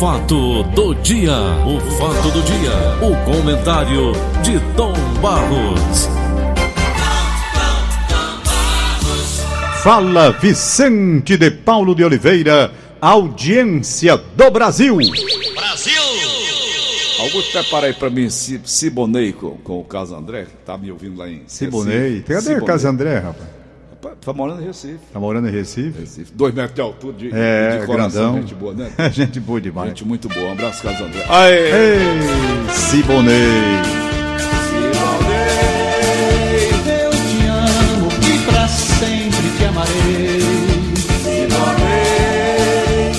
fato do dia, o fato do dia, o comentário de Tom Barros. Fala Vicente de Paulo de Oliveira, audiência do Brasil. Brasil! Augusto, prepara aí pra mim Sibonei com, com o Caso André, tá me ouvindo lá em Sibonei. Cadê o Caso André, rapaz? Tá morando em Recife. Tá morando em Recife? Recife. Dois metros de altura, de, é, de coração. Grandão. Gente boa, né? gente boa demais. Gente muito boa. Um abraço, Carlos André. Aê! Ei, Sibonei. Sibonei, eu te amo e pra sempre te amarei. Sibonei,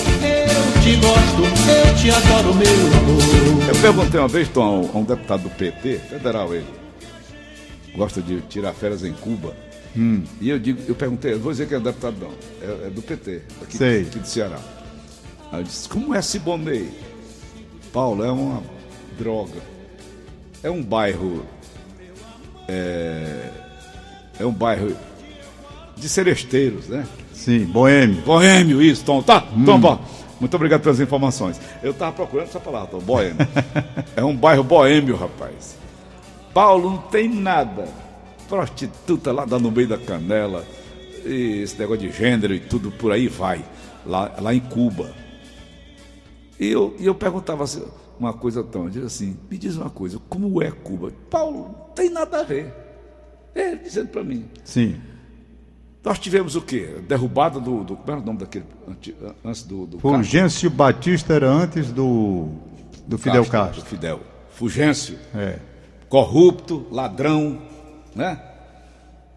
eu te gosto, eu te adoro, meu amor. Eu perguntei uma vez, Tom, a um deputado do PT, federal ele, gosta de tirar férias em Cuba. Hum. E eu digo, eu perguntei, vou dizer que é deputado não, é, é do PT, aqui, Sei. aqui do Ceará. Aí eu disse, como é Siboney? Paulo, é uma droga. É um bairro. É, é um bairro de seresteiros, né? Sim, boêmio. Boêmio, isso, Tom. Tá, hum. Tom, bom. Muito obrigado pelas informações. Eu estava procurando essa palavra, Tom, boêmio. é um bairro boêmio, rapaz. Paulo não tem nada prostituta lá no meio da canela, esse negócio de gênero e tudo por aí vai, lá, lá em Cuba. E eu, e eu perguntava assim, uma coisa tão, eu assim, me diz uma coisa, como é Cuba? Paulo, não tem nada a ver. Ele dizendo para mim. Sim. Nós tivemos o quê? Derrubada do. do como era o nome daquele. Antes do. do Fulgêncio Castro? Batista era antes do. Do Fidel Castro. Castro. Do Fidel. Fulgêncio. É. Corrupto, ladrão, né?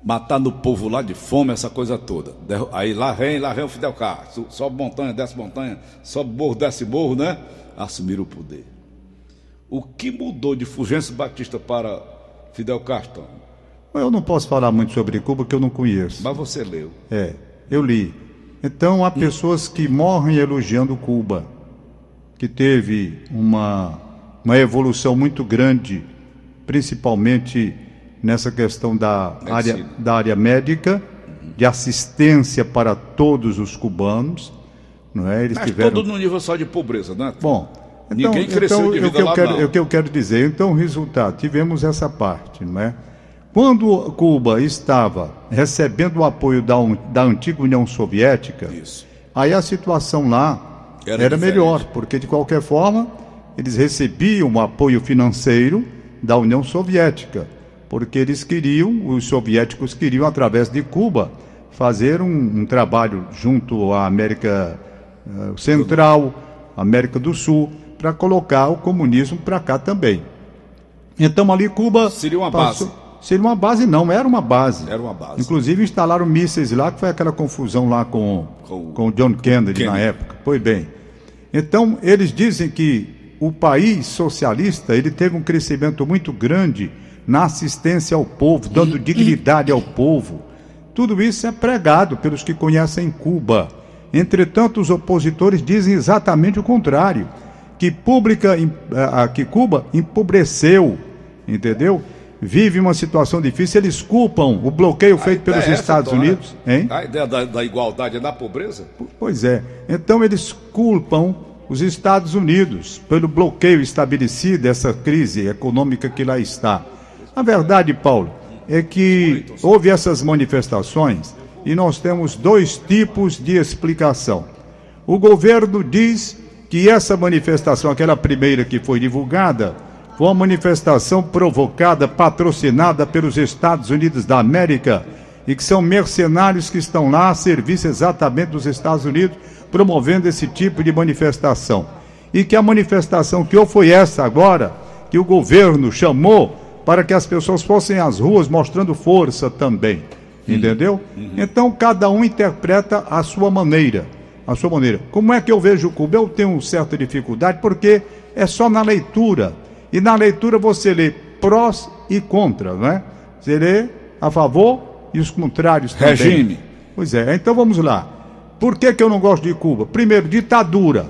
Matando o povo lá de fome, essa coisa toda. Aí lá vem, lá vem o Fidel Castro. Sobe montanha, desce montanha, sobe morro, desce morro, né? Assumir o poder. O que mudou de Fulgêncio Batista para Fidel Castro? Eu não posso falar muito sobre Cuba que eu não conheço. Mas você leu. É, eu li. Então há pessoas que morrem elogiando Cuba, que teve uma, uma evolução muito grande, principalmente nessa questão da área, da área médica, de assistência para todos os cubanos. Não é? Eles Mas tiveram... todo no nível só de pobreza, né? Bom, então, Ninguém cresceu então, de vida o que eu lá, quero, não. O que eu quero dizer, então, o resultado, tivemos essa parte, não é? Quando Cuba estava recebendo o apoio da, da antiga União Soviética, Isso. aí a situação lá Era era, melhor, porque de qualquer forma eles recebiam o apoio financeiro da União Soviética, porque eles queriam, os soviéticos queriam, através de Cuba, fazer um, um trabalho junto à América eh, Central, América do Sul, para colocar o comunismo para cá também. Então ali Cuba Seria uma passou- base. Seria uma base não, era uma base. Era uma base. Inclusive instalaram mísseis lá, que foi aquela confusão lá com, Com- com o John Kennedy, na Kennedy. época. Pois bem. Então, eles dizem que o país socialista, ele teve um crescimento muito grande na assistência ao povo, dando dignidade ao povo. Tudo isso é pregado pelos que conhecem Cuba. Entretanto, os opositores dizem exatamente o contrário, que, pública, ah, que Cuba empobreceu, entendeu? Vive uma situação difícil, eles culpam o bloqueio feito pelos é essa, Estados Tom, né? Unidos, hein? A ideia da, da igualdade é na pobreza? Pois é. Então eles culpam os Estados Unidos pelo bloqueio estabelecido, essa crise econômica que lá está. A verdade, Paulo, é que houve essas manifestações e nós temos dois tipos de explicação. O governo diz que essa manifestação, aquela primeira que foi divulgada, foi uma manifestação provocada, patrocinada pelos Estados Unidos da América e que são mercenários que estão lá a serviço exatamente dos Estados Unidos, promovendo esse tipo de manifestação. E que a manifestação que ou foi essa agora, que o governo chamou para que as pessoas fossem às ruas mostrando força também. Entendeu? Então cada um interpreta a sua maneira. A sua maneira. Como é que eu vejo Cuba? Eu tenho certa dificuldade porque é só na leitura. E na leitura você lê prós e contra, não é? Você lê a favor e os contrários também. Regime. Pois é, então vamos lá. Por que, que eu não gosto de Cuba? Primeiro, ditadura.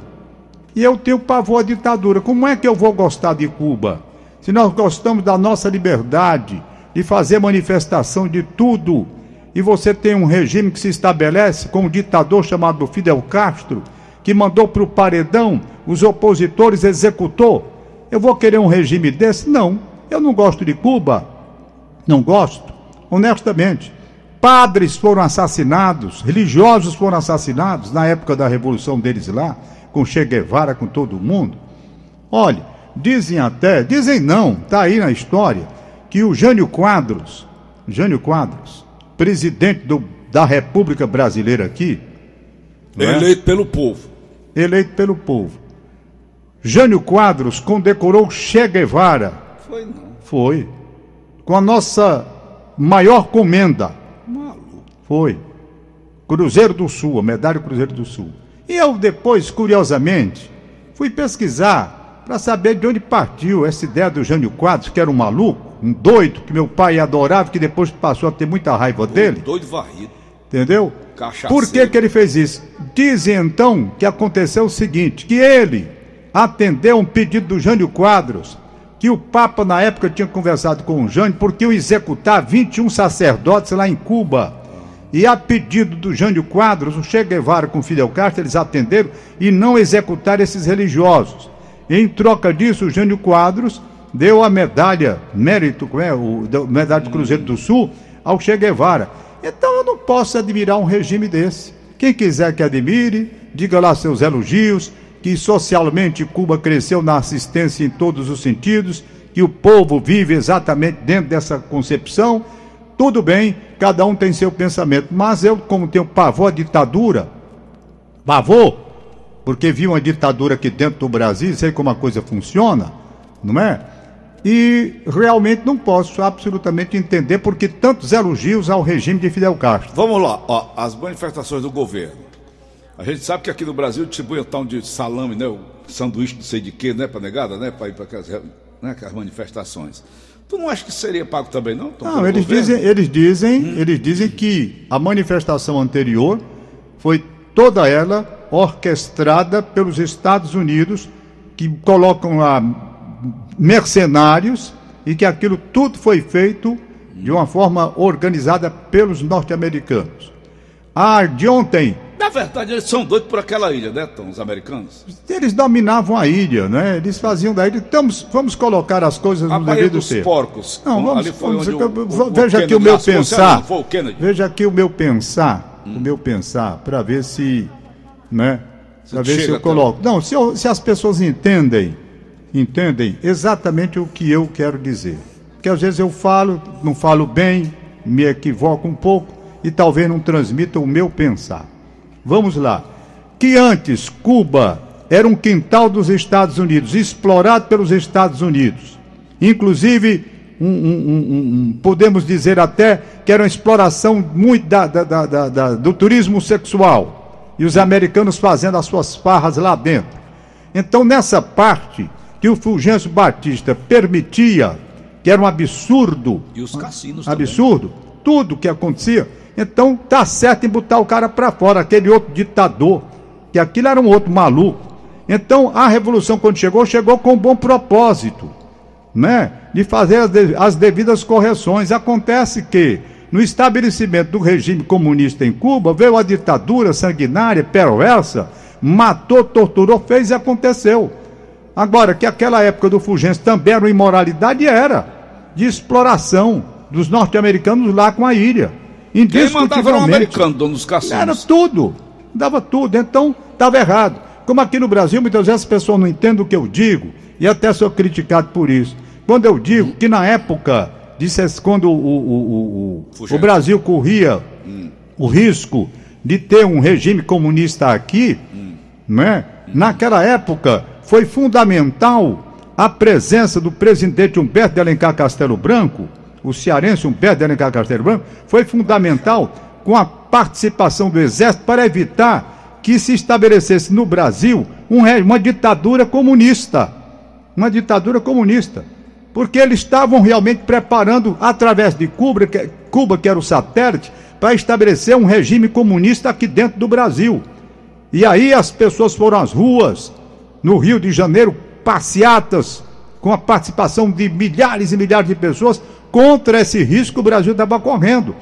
E eu tenho pavor à ditadura. Como é que eu vou gostar de Cuba? Se nós gostamos da nossa liberdade, de fazer manifestação de tudo, e você tem um regime que se estabelece com um ditador chamado Fidel Castro, que mandou para o paredão os opositores executou. Eu vou querer um regime desse? Não. Eu não gosto de Cuba. Não gosto. Honestamente. Padres foram assassinados, religiosos foram assassinados na época da revolução deles lá, com Che Guevara, com todo mundo. Olha, dizem até, dizem não, tá aí na história, que o Jânio Quadros, Jânio Quadros, presidente do, da República Brasileira aqui, né? Eleito pelo povo. eleito pelo povo. Jânio Quadros condecorou Che Guevara. Foi não. Foi. Com a nossa maior comenda. Maluco. Foi. Cruzeiro do Sul, a medalha Cruzeiro do Sul. E eu depois, curiosamente, fui pesquisar para saber de onde partiu essa ideia do Jânio Quadros, que era um maluco, um doido, que meu pai adorava, que depois passou a ter muita raiva dele. Doido varrido. Entendeu? Cachaceiro. Por que, que ele fez isso? Dizem então que aconteceu o seguinte: que ele atendeu um pedido do Jânio Quadros, que o Papa na época tinha conversado com o Jânio, porque ia executar 21 sacerdotes lá em Cuba. E a pedido do Jânio Quadros, o Che Guevara com Fidel Castro, eles atenderam e não executaram esses religiosos. Em troca disso, o Jânio Quadros deu a medalha, mérito, como é, o, medalha do Cruzeiro do Sul, ao Che Guevara. Então eu não posso admirar um regime desse. Quem quiser que admire, diga lá seus elogios, que socialmente Cuba cresceu na assistência em todos os sentidos, que o povo vive exatamente dentro dessa concepção. Tudo bem, cada um tem seu pensamento, mas eu, como tenho pavor à ditadura, pavor, porque vi uma ditadura aqui dentro do Brasil, sei como a coisa funciona, não é? E realmente não posso absolutamente entender porque tantos elogios ao regime de Fidel Castro. Vamos lá, ó, as manifestações do governo. A gente sabe que aqui no Brasil distribui um tal de salame, né? O sanduíche não sei de quê, né? Pra negada, né? Pra ir para aquelas, né, aquelas manifestações. Tu não acha que seria pago também, não? Tom, Não, eles governo? dizem, eles dizem, eles dizem que a manifestação anterior foi toda ela orquestrada pelos Estados Unidos, que colocam lá mercenários e que aquilo tudo foi feito de uma forma organizada pelos norte-americanos. A de ontem, Na verdade, eles são doidos por aquela ilha, né, Tom, os americanos? eles dominavam a ilha, né? Eles faziam da ilha. Estamos, vamos colocar as coisas A no Baía devido dos tempo. Porcos. Não, vamos, ali foi vamos eu- o, o, vou- o veja aqui o meu pensar. não Kennedy. Veja aqui o meu pensar, o meu pensar, para ver se, né? Para ver se eu até coloco. Não, se, eu- se as pessoas entendem, entendem exatamente o que eu quero dizer. Porque às vezes eu falo, não falo bem, me equivoco um pouco e talvez não transmita o meu pensar. Vamos lá. Que antes Cuba era um quintal dos Estados Unidos, explorado pelos Estados Unidos. Inclusive, um- um- um- podemos dizer até que era uma exploração muito da- da- da- do turismo sexual. E os americanos fazendo as suas farras lá dentro. Então, nessa parte que o Fulgêncio Batista permitia, que era um absurdo, E os cassinos também. absurdo, tudo que acontecia. Então tá certo em botar o cara para fora, aquele outro ditador, que aquilo era um outro maluco. Então a revolução quando chegou, chegou com um bom propósito, né? De fazer as, de- as devidas correções. Acontece que no estabelecimento do regime comunista em Cuba, veio a ditadura sanguinária, perversa, matou, torturou, fez e aconteceu. Agora, que aquela época do Fulgêncio também era uma imoralidade, era de exploração dos norte-americanos lá com a ilha. Quem mandava era um americano, dono dos cassinos. Era tudo. Dava tudo. Então, estava errado. Como aqui no Brasil, muitas vezes as pessoas não entendem o que eu digo, e até sou criticado por isso. Quando eu digo que na época, disse esse- quando o, o, o, o. Brasil corria o risco de ter um regime comunista aqui, né? naquela época foi fundamental a presença do presidente Humberto de Alencar Castelo Branco, o cearense Humberto de Alencar Castelo Branco, foi fundamental com a participação do Exército para evitar que se estabelecesse no Brasil um uma ditadura comunista. Uma ditadura comunista. Porque eles estavam realmente preparando, através de Cuba, que, Cuba, que era o satélite, para estabelecer um regime comunista aqui dentro do Brasil. E aí as pessoas foram às ruas, no Rio de Janeiro, passeatas, com a participação de milhares e milhares de pessoas, contra esse risco que o Brasil estava correndo.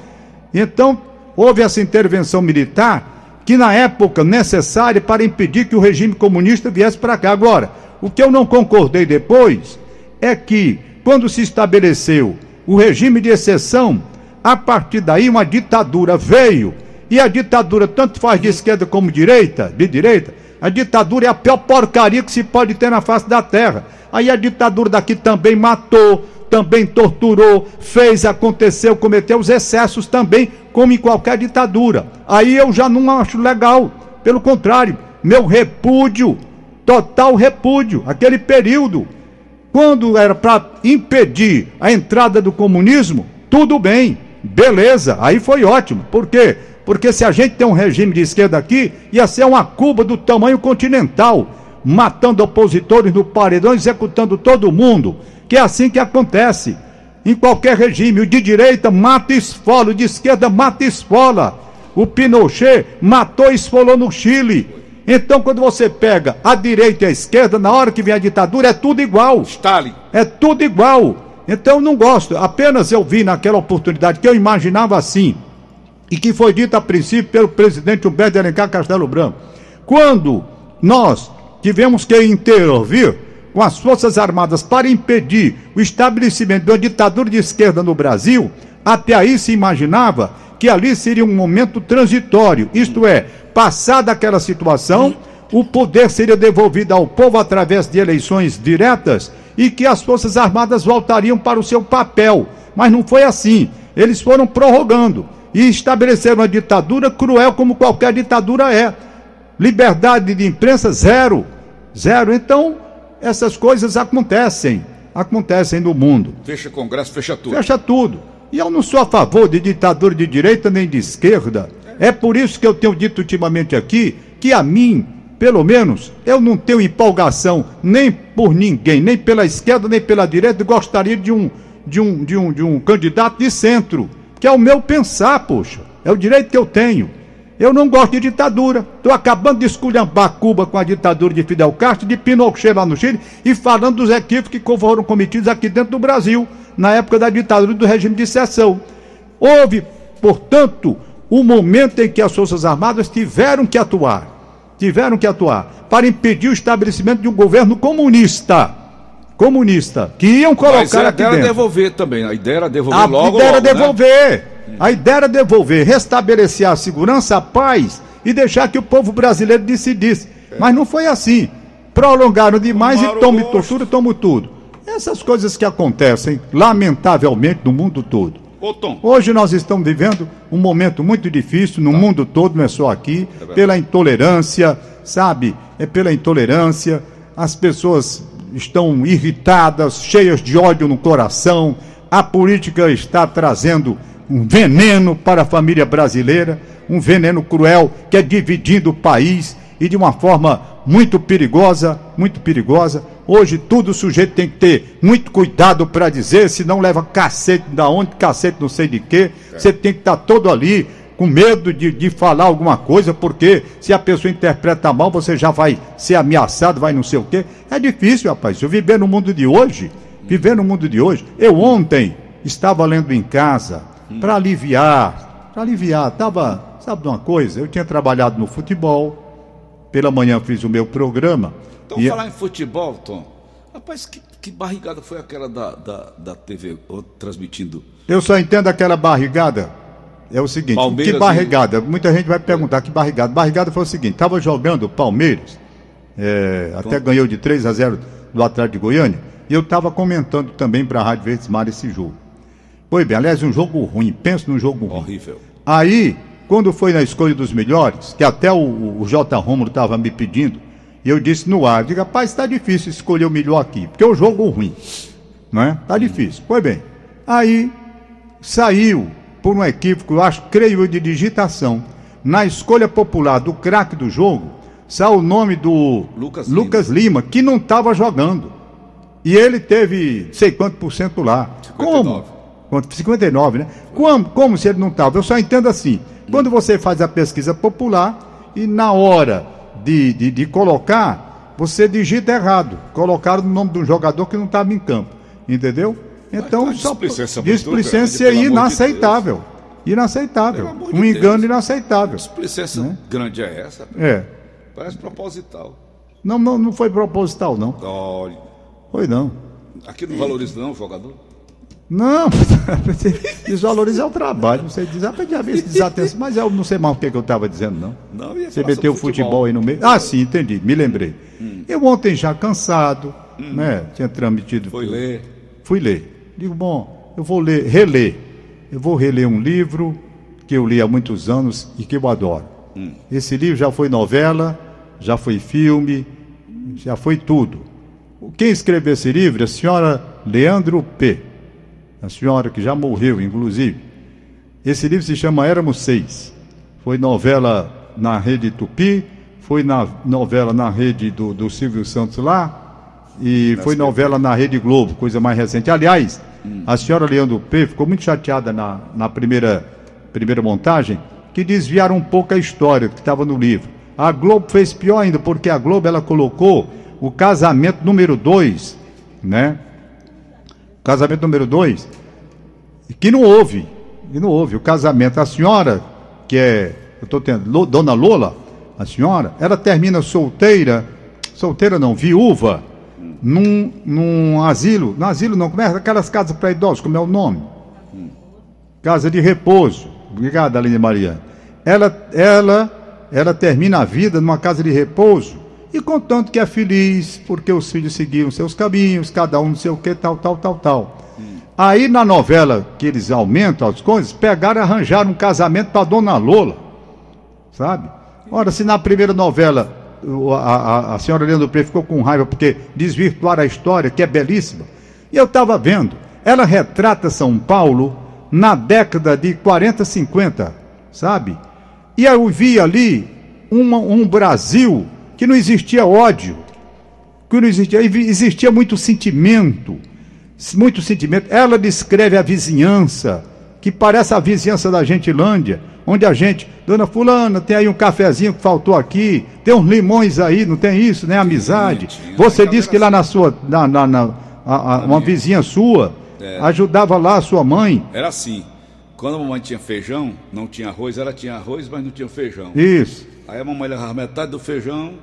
Então, houve essa intervenção militar que na época necessária para impedir que o regime comunista viesse para cá. Agora, o que eu não concordei depois é que, quando se estabeleceu o regime de exceção, a partir daí uma ditadura veio, e a ditadura tanto faz de esquerda como direita, de direita, a ditadura é a pior porcaria que se pode ter na face da terra. Aí a ditadura daqui também matou, também torturou, fez, aconteceu, cometeu os excessos também, como em qualquer ditadura. Aí eu já não acho legal. Pelo contrário, meu repúdio, total repúdio, aquele período, quando era para impedir a entrada do comunismo, tudo bem, beleza, aí foi ótimo. Por quê? Porque se a gente tem um regime de esquerda aqui, ia ser uma Cuba do tamanho continental, matando opositores no paredão, executando todo mundo que é assim que acontece. Em qualquer regime, o de direita mata e esfola, o de esquerda mata e esfola. O Pinochet matou e esfolou no Chile. Então, quando você pega a direita e a esquerda, na hora que vem a ditadura, é tudo igual. Stalin. É tudo igual. Então, eu não gosto. Apenas eu vi naquela oportunidade que eu imaginava assim, e que foi dito a princípio pelo presidente Humberto de Alencar Castelo Branco. Quando nós tivemos que intervir com as Forças Armadas para impedir o estabelecimento de uma ditadura de esquerda no Brasil, até aí se imaginava que ali seria um momento transitório, isto é, passada aquela situação, o poder seria devolvido ao povo através de eleições diretas e que as Forças Armadas voltariam para o seu papel. Mas não foi assim. Eles foram prorrogando e estabeleceram uma ditadura cruel como qualquer ditadura é. Liberdade de imprensa zero. Zero. Então, essas coisas acontecem, acontecem no mundo. Fecha Congresso, fecha tudo. Fecha tudo. E eu não sou a favor de ditadura de direita nem de esquerda. É por isso que eu tenho dito ultimamente aqui que a mim, pelo menos, eu não tenho empolgação nem por ninguém, nem pela esquerda nem pela direita. Gostaria de um, de um, de um, de um candidato de centro, que é o meu pensar, poxa. É o direito que eu tenho. Eu não gosto de ditadura. Estou acabando de esculhambar Cuba com a ditadura de Fidel Castro, de Pinochet lá no Chile, e falando dos equívocos que foram cometidos aqui dentro do Brasil, na época da ditadura do regime de exceção. Houve, portanto, o um momento em que as Forças Armadas tiveram que atuar, tiveram que atuar, para impedir o estabelecimento de um governo comunista. Comunista, que iam colocar Mas a ideia era devolver também, a ideia era devolver a logo, A ideia era logo, devolver. Né? A ideia era devolver, restabelecer a segurança, a paz e deixar que o povo brasileiro decidisse. É. Mas não foi assim. Prolongaram demais Tomaram e tome tortura, tome tudo. Essas coisas que acontecem, lamentavelmente, no mundo todo. Ô. Hoje nós estamos vivendo um momento muito difícil no tá. mundo todo, não é só aqui, é pela intolerância, sabe? É pela intolerância. As pessoas estão irritadas, cheias de ódio no coração. A política está trazendo um veneno para a família brasileira, um veneno cruel que é dividindo o país e de uma forma muito perigosa, muito perigosa. Hoje tudo o sujeito tem que ter muito cuidado para dizer, se não leva cacete da onde, cacete não sei de quê. Você tem que estar tá todo ali com medo de, de falar alguma coisa, porque se a pessoa interpreta mal, você já vai ser ameaçado, vai não sei o quê. É difícil, rapaz. Eu viver no mundo de hoje, viver no mundo de hoje. Eu ontem estava lendo em casa para aliviar, para aliviar. Tava, sabe de uma coisa? Eu tinha trabalhado no futebol, pela manhã fiz o meu programa. Então, e... falar em futebol, Tom, rapaz, que, que barrigada foi aquela da, da, da TV transmitindo? Eu só entendo aquela barrigada. É o seguinte, Palmeiras que barrigada? E... Muita gente vai perguntar que barrigada. Barrigada foi o seguinte, estava jogando o Palmeiras, é, até ganhou de 3 a 0 do Atlético de Goiânia, e eu estava comentando também para a Rádio Verdes Mar esse jogo. Pois bem, aliás, um jogo ruim. Penso num jogo ruim. Horrível. Aí, quando foi na escolha dos melhores, que até o, o J. Romulo estava me pedindo, e eu disse no ar, diga, rapaz, está difícil escolher o melhor aqui, porque é um jogo ruim. Não é? Está difícil. Pois bem, aí saiu, por um equívoco, eu acho, creio eu, de digitação, na escolha popular do craque do jogo, saiu o nome do Lucas, Lucas Lima. Lima. que não estava jogando. E ele teve sei quanto por cento lá. 59. Como? 59, né? Como, como se ele não estava? Eu só entendo assim. Quando você faz a pesquisa popular e na hora de, de, de colocar, você digita errado. Colocaram o nome de um jogador que não estava em campo. Entendeu? Então, Mas, displicência, displicência é inaceitável. Inaceitável. De Um engano Deus. inaceitável. Que explicência grande é essa? É. Parece proposital. Não, não, não foi proposital, não. Olha, Foi não. aqui não valoriza não o jogador? Não, desvalorizar o trabalho. Você diz, ah, haver esse desatenção, mas eu não sei mais o que, que eu estava dizendo, não. Não, Você meteu o sobre futebol aí no meio. Ah, sim, entendi, me lembrei. Eu ontem já cansado, né? Tinha transmitido. Foi ler. Fui ler. Digo, bom, eu vou ler, reler. Eu vou reler um livro que eu li há muitos anos e que eu adoro. Esse livro já foi novela, já foi filme, já foi tudo. Quem escreveu esse livro é a senhora Leandro P. A senhora que já morreu, inclusive. Esse livro se chama Éramos Seis. Foi novela na rede Tupi, foi na novela na rede do, do Silvio Santos lá, e foi novela na Rede Globo, coisa mais recente. Aliás, a senhora Leandro P ficou muito chateada na, na primeira, primeira montagem, que desviaram um pouco a história que estava no livro. A Globo fez pior ainda, porque a Globo ela colocou o casamento número 2, né? Casamento número 2, que não houve. Não houve. O casamento, a senhora, que é, eu estou tendo, Dona Lola, a senhora, ela termina solteira, solteira não, viúva, num, num asilo, no asilo não, como é aquelas casas para idosos, como é o nome? Casa de repouso. Obrigado, Aline Maria. Ela, ela, ela termina a vida numa casa de repouso e contanto que é feliz, porque os filhos seguiam seus caminhos, cada um não sei o que, tal, tal, tal, tal. Aí na novela que eles aumentam as coisas, pegaram e arranjaram um casamento para Dona Lola, sabe? Ora, se na primeira novela a, a, a senhora Leandro Pre ficou com raiva porque desvirtuaram a história, que é belíssima, e eu estava vendo, ela retrata São Paulo na década de 40, 50, sabe? E eu vi ali uma- um Brasil que não existia ódio, que não existia, existia muito sentimento, muito sentimento. Ela descreve a vizinhança, que parece a vizinhança da Gentilândia, onde a gente, dona Fulana, tem aí um cafezinho que faltou aqui, tem uns limões aí, não tem isso, né? Amizade. Você disse que lá na sua, na, na, na- a- a- uma vizinha sua, ajudava lá a sua mãe. Era assim. Quando a mamãe tinha feijão, não tinha arroz, ela tinha arroz, mas não tinha feijão. Isso. Aí a mamãe levava metade do feijão,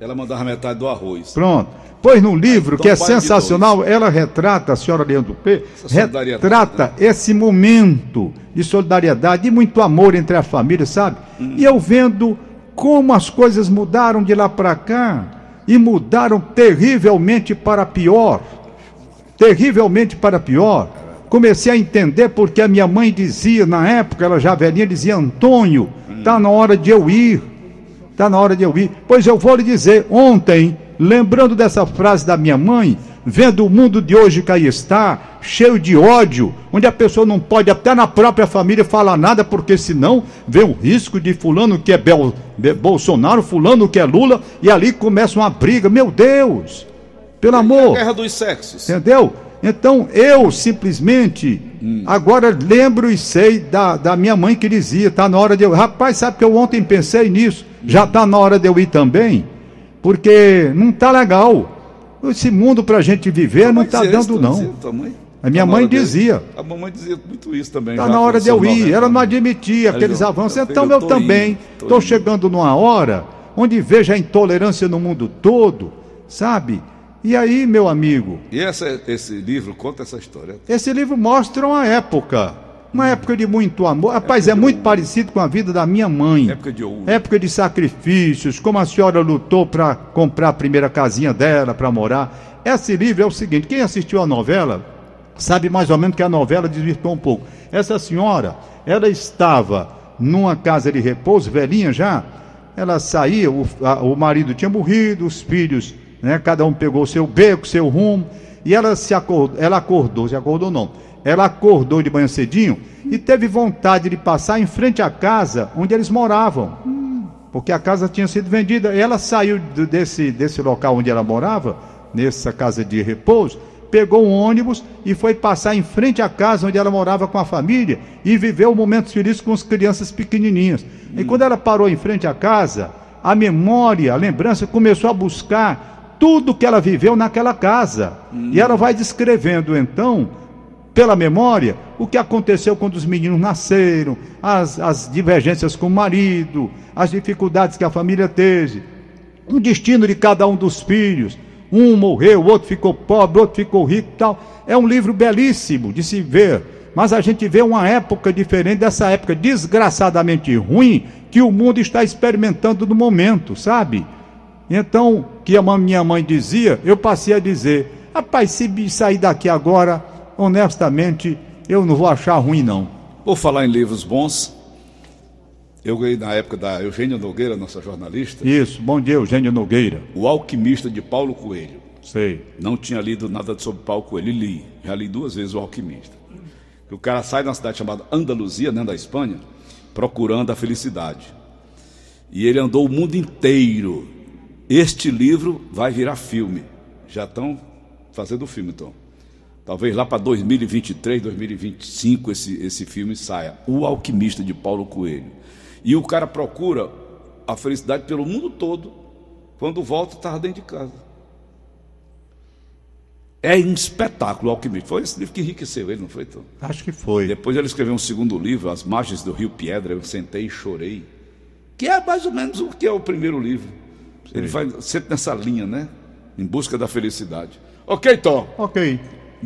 ela mandava metade do arroz. Pronto. Pois no livro, Então que é sensacional, ela retrata, a senhora Leandro P, retrata esse momento de solidariedade e muito amor entre a família, sabe? Hum. E eu vendo como as coisas mudaram de lá para cá e mudaram terrivelmente para pior. Terrivelmente para pior. Comecei a entender porque a minha mãe dizia, na época, ela já velhinha, dizia: Antônio, tá na hora de eu ir. Está na hora de eu ir. Pois eu vou lhe dizer, ontem, lembrando dessa frase da minha mãe, vendo o mundo de hoje que aí está, cheio de ódio, onde a pessoa não pode até na própria família falar nada, porque senão vê o risco de fulano que é Bel, Be- Bolsonaro, fulano que é Lula, e ali começa uma briga. Meu Deus! Pelo amor! Guerra dos sexos. Entendeu? Então eu simplesmente agora lembro e sei da, da minha mãe que dizia, tá na hora de eu. Rapaz, sabe que eu ontem pensei nisso? Já tá na hora de eu ir também? Porque não tá legal. Esse mundo pra gente viver não tá isso, dando, não. dizia, tua mãe? A minha Tá mãe dele. dizia. A mamãe dizia muito isso também. Tá já na hora de eu ir. 90 Ela não admitia aqueles avanços. Então eu eu também estou chegando numa hora onde vejo a intolerância no mundo todo, sabe? E aí, meu amigo, E essa, esse livro conta essa história. esse livro mostra uma época, uma época de muito amor. Rapaz, é muito parecido com a vida da minha mãe. Época de ouro. Época de sacrifícios, como a senhora lutou para comprar a primeira casinha dela, para morar. Esse livro é o seguinte: quem assistiu a novela sabe mais ou menos que a novela desvirtuou um pouco. Essa senhora, ela estava numa casa de repouso, velhinha já. Ela saía, o, a- o marido tinha morrido, os filhos, né, cada um pegou seu beco, seu rumo, e ela se acordou, ela acordou, se acordou não. Ela acordou de manhã cedinho e teve vontade de passar em frente à casa onde eles moravam porque a casa tinha sido vendida. Ela saiu desse, desse local onde ela morava, nessa casa de repouso, pegou um ônibus e foi passar em frente à casa onde ela morava com a família e viveu momentos felizes com as crianças pequenininhas. E quando ela parou em frente à casa, a memória, a lembrança começou a buscar tudo que ela viveu naquela casa. E ela vai descrevendo então pela memória o que aconteceu quando os meninos nasceram, as, as divergências com o marido, as dificuldades que a família teve, o destino de cada um dos filhos. Um morreu, o outro ficou pobre, o outro ficou rico tal. É um livro belíssimo de se ver, mas a gente vê uma época diferente dessa época desgraçadamente ruim que o mundo está experimentando no momento, sabe? Então, que a minha mãe dizia, eu passei a dizer: rapaz, se sair daqui agora, honestamente, eu não vou achar ruim, não. Por falar em livros bons, eu ganhei na época da Eugênia Nogueira, nossa jornalista. Isso, bom dia, Eugênia Nogueira. O Alquimista de Paulo Coelho. Sei. Não tinha lido nada sobre Paulo Coelho, li. Já li duas vezes o Alquimista. O cara sai de uma cidade chamada Andaluzia, né, da Espanha, procurando a felicidade. E ele andou o mundo inteiro. Este livro vai virar filme. Já estão fazendo o filme, então. Talvez lá para 2023, 2025 esse, esse filme saia. O Alquimista de Paulo Coelho. E o cara procura a felicidade pelo mundo todo. Quando volta, estava dentro de casa. É um espetáculo o alquimista. Foi esse livro que enriqueceu ele, não foi? Então? Acho que foi. Depois ele escreveu um segundo livro, As Margens do Rio Piedra. Eu sentei e chorei. Que é mais ou menos o que é o primeiro livro. Ele vai sempre nessa linha, né? Em busca da felicidade. Ok, Tom. Ok.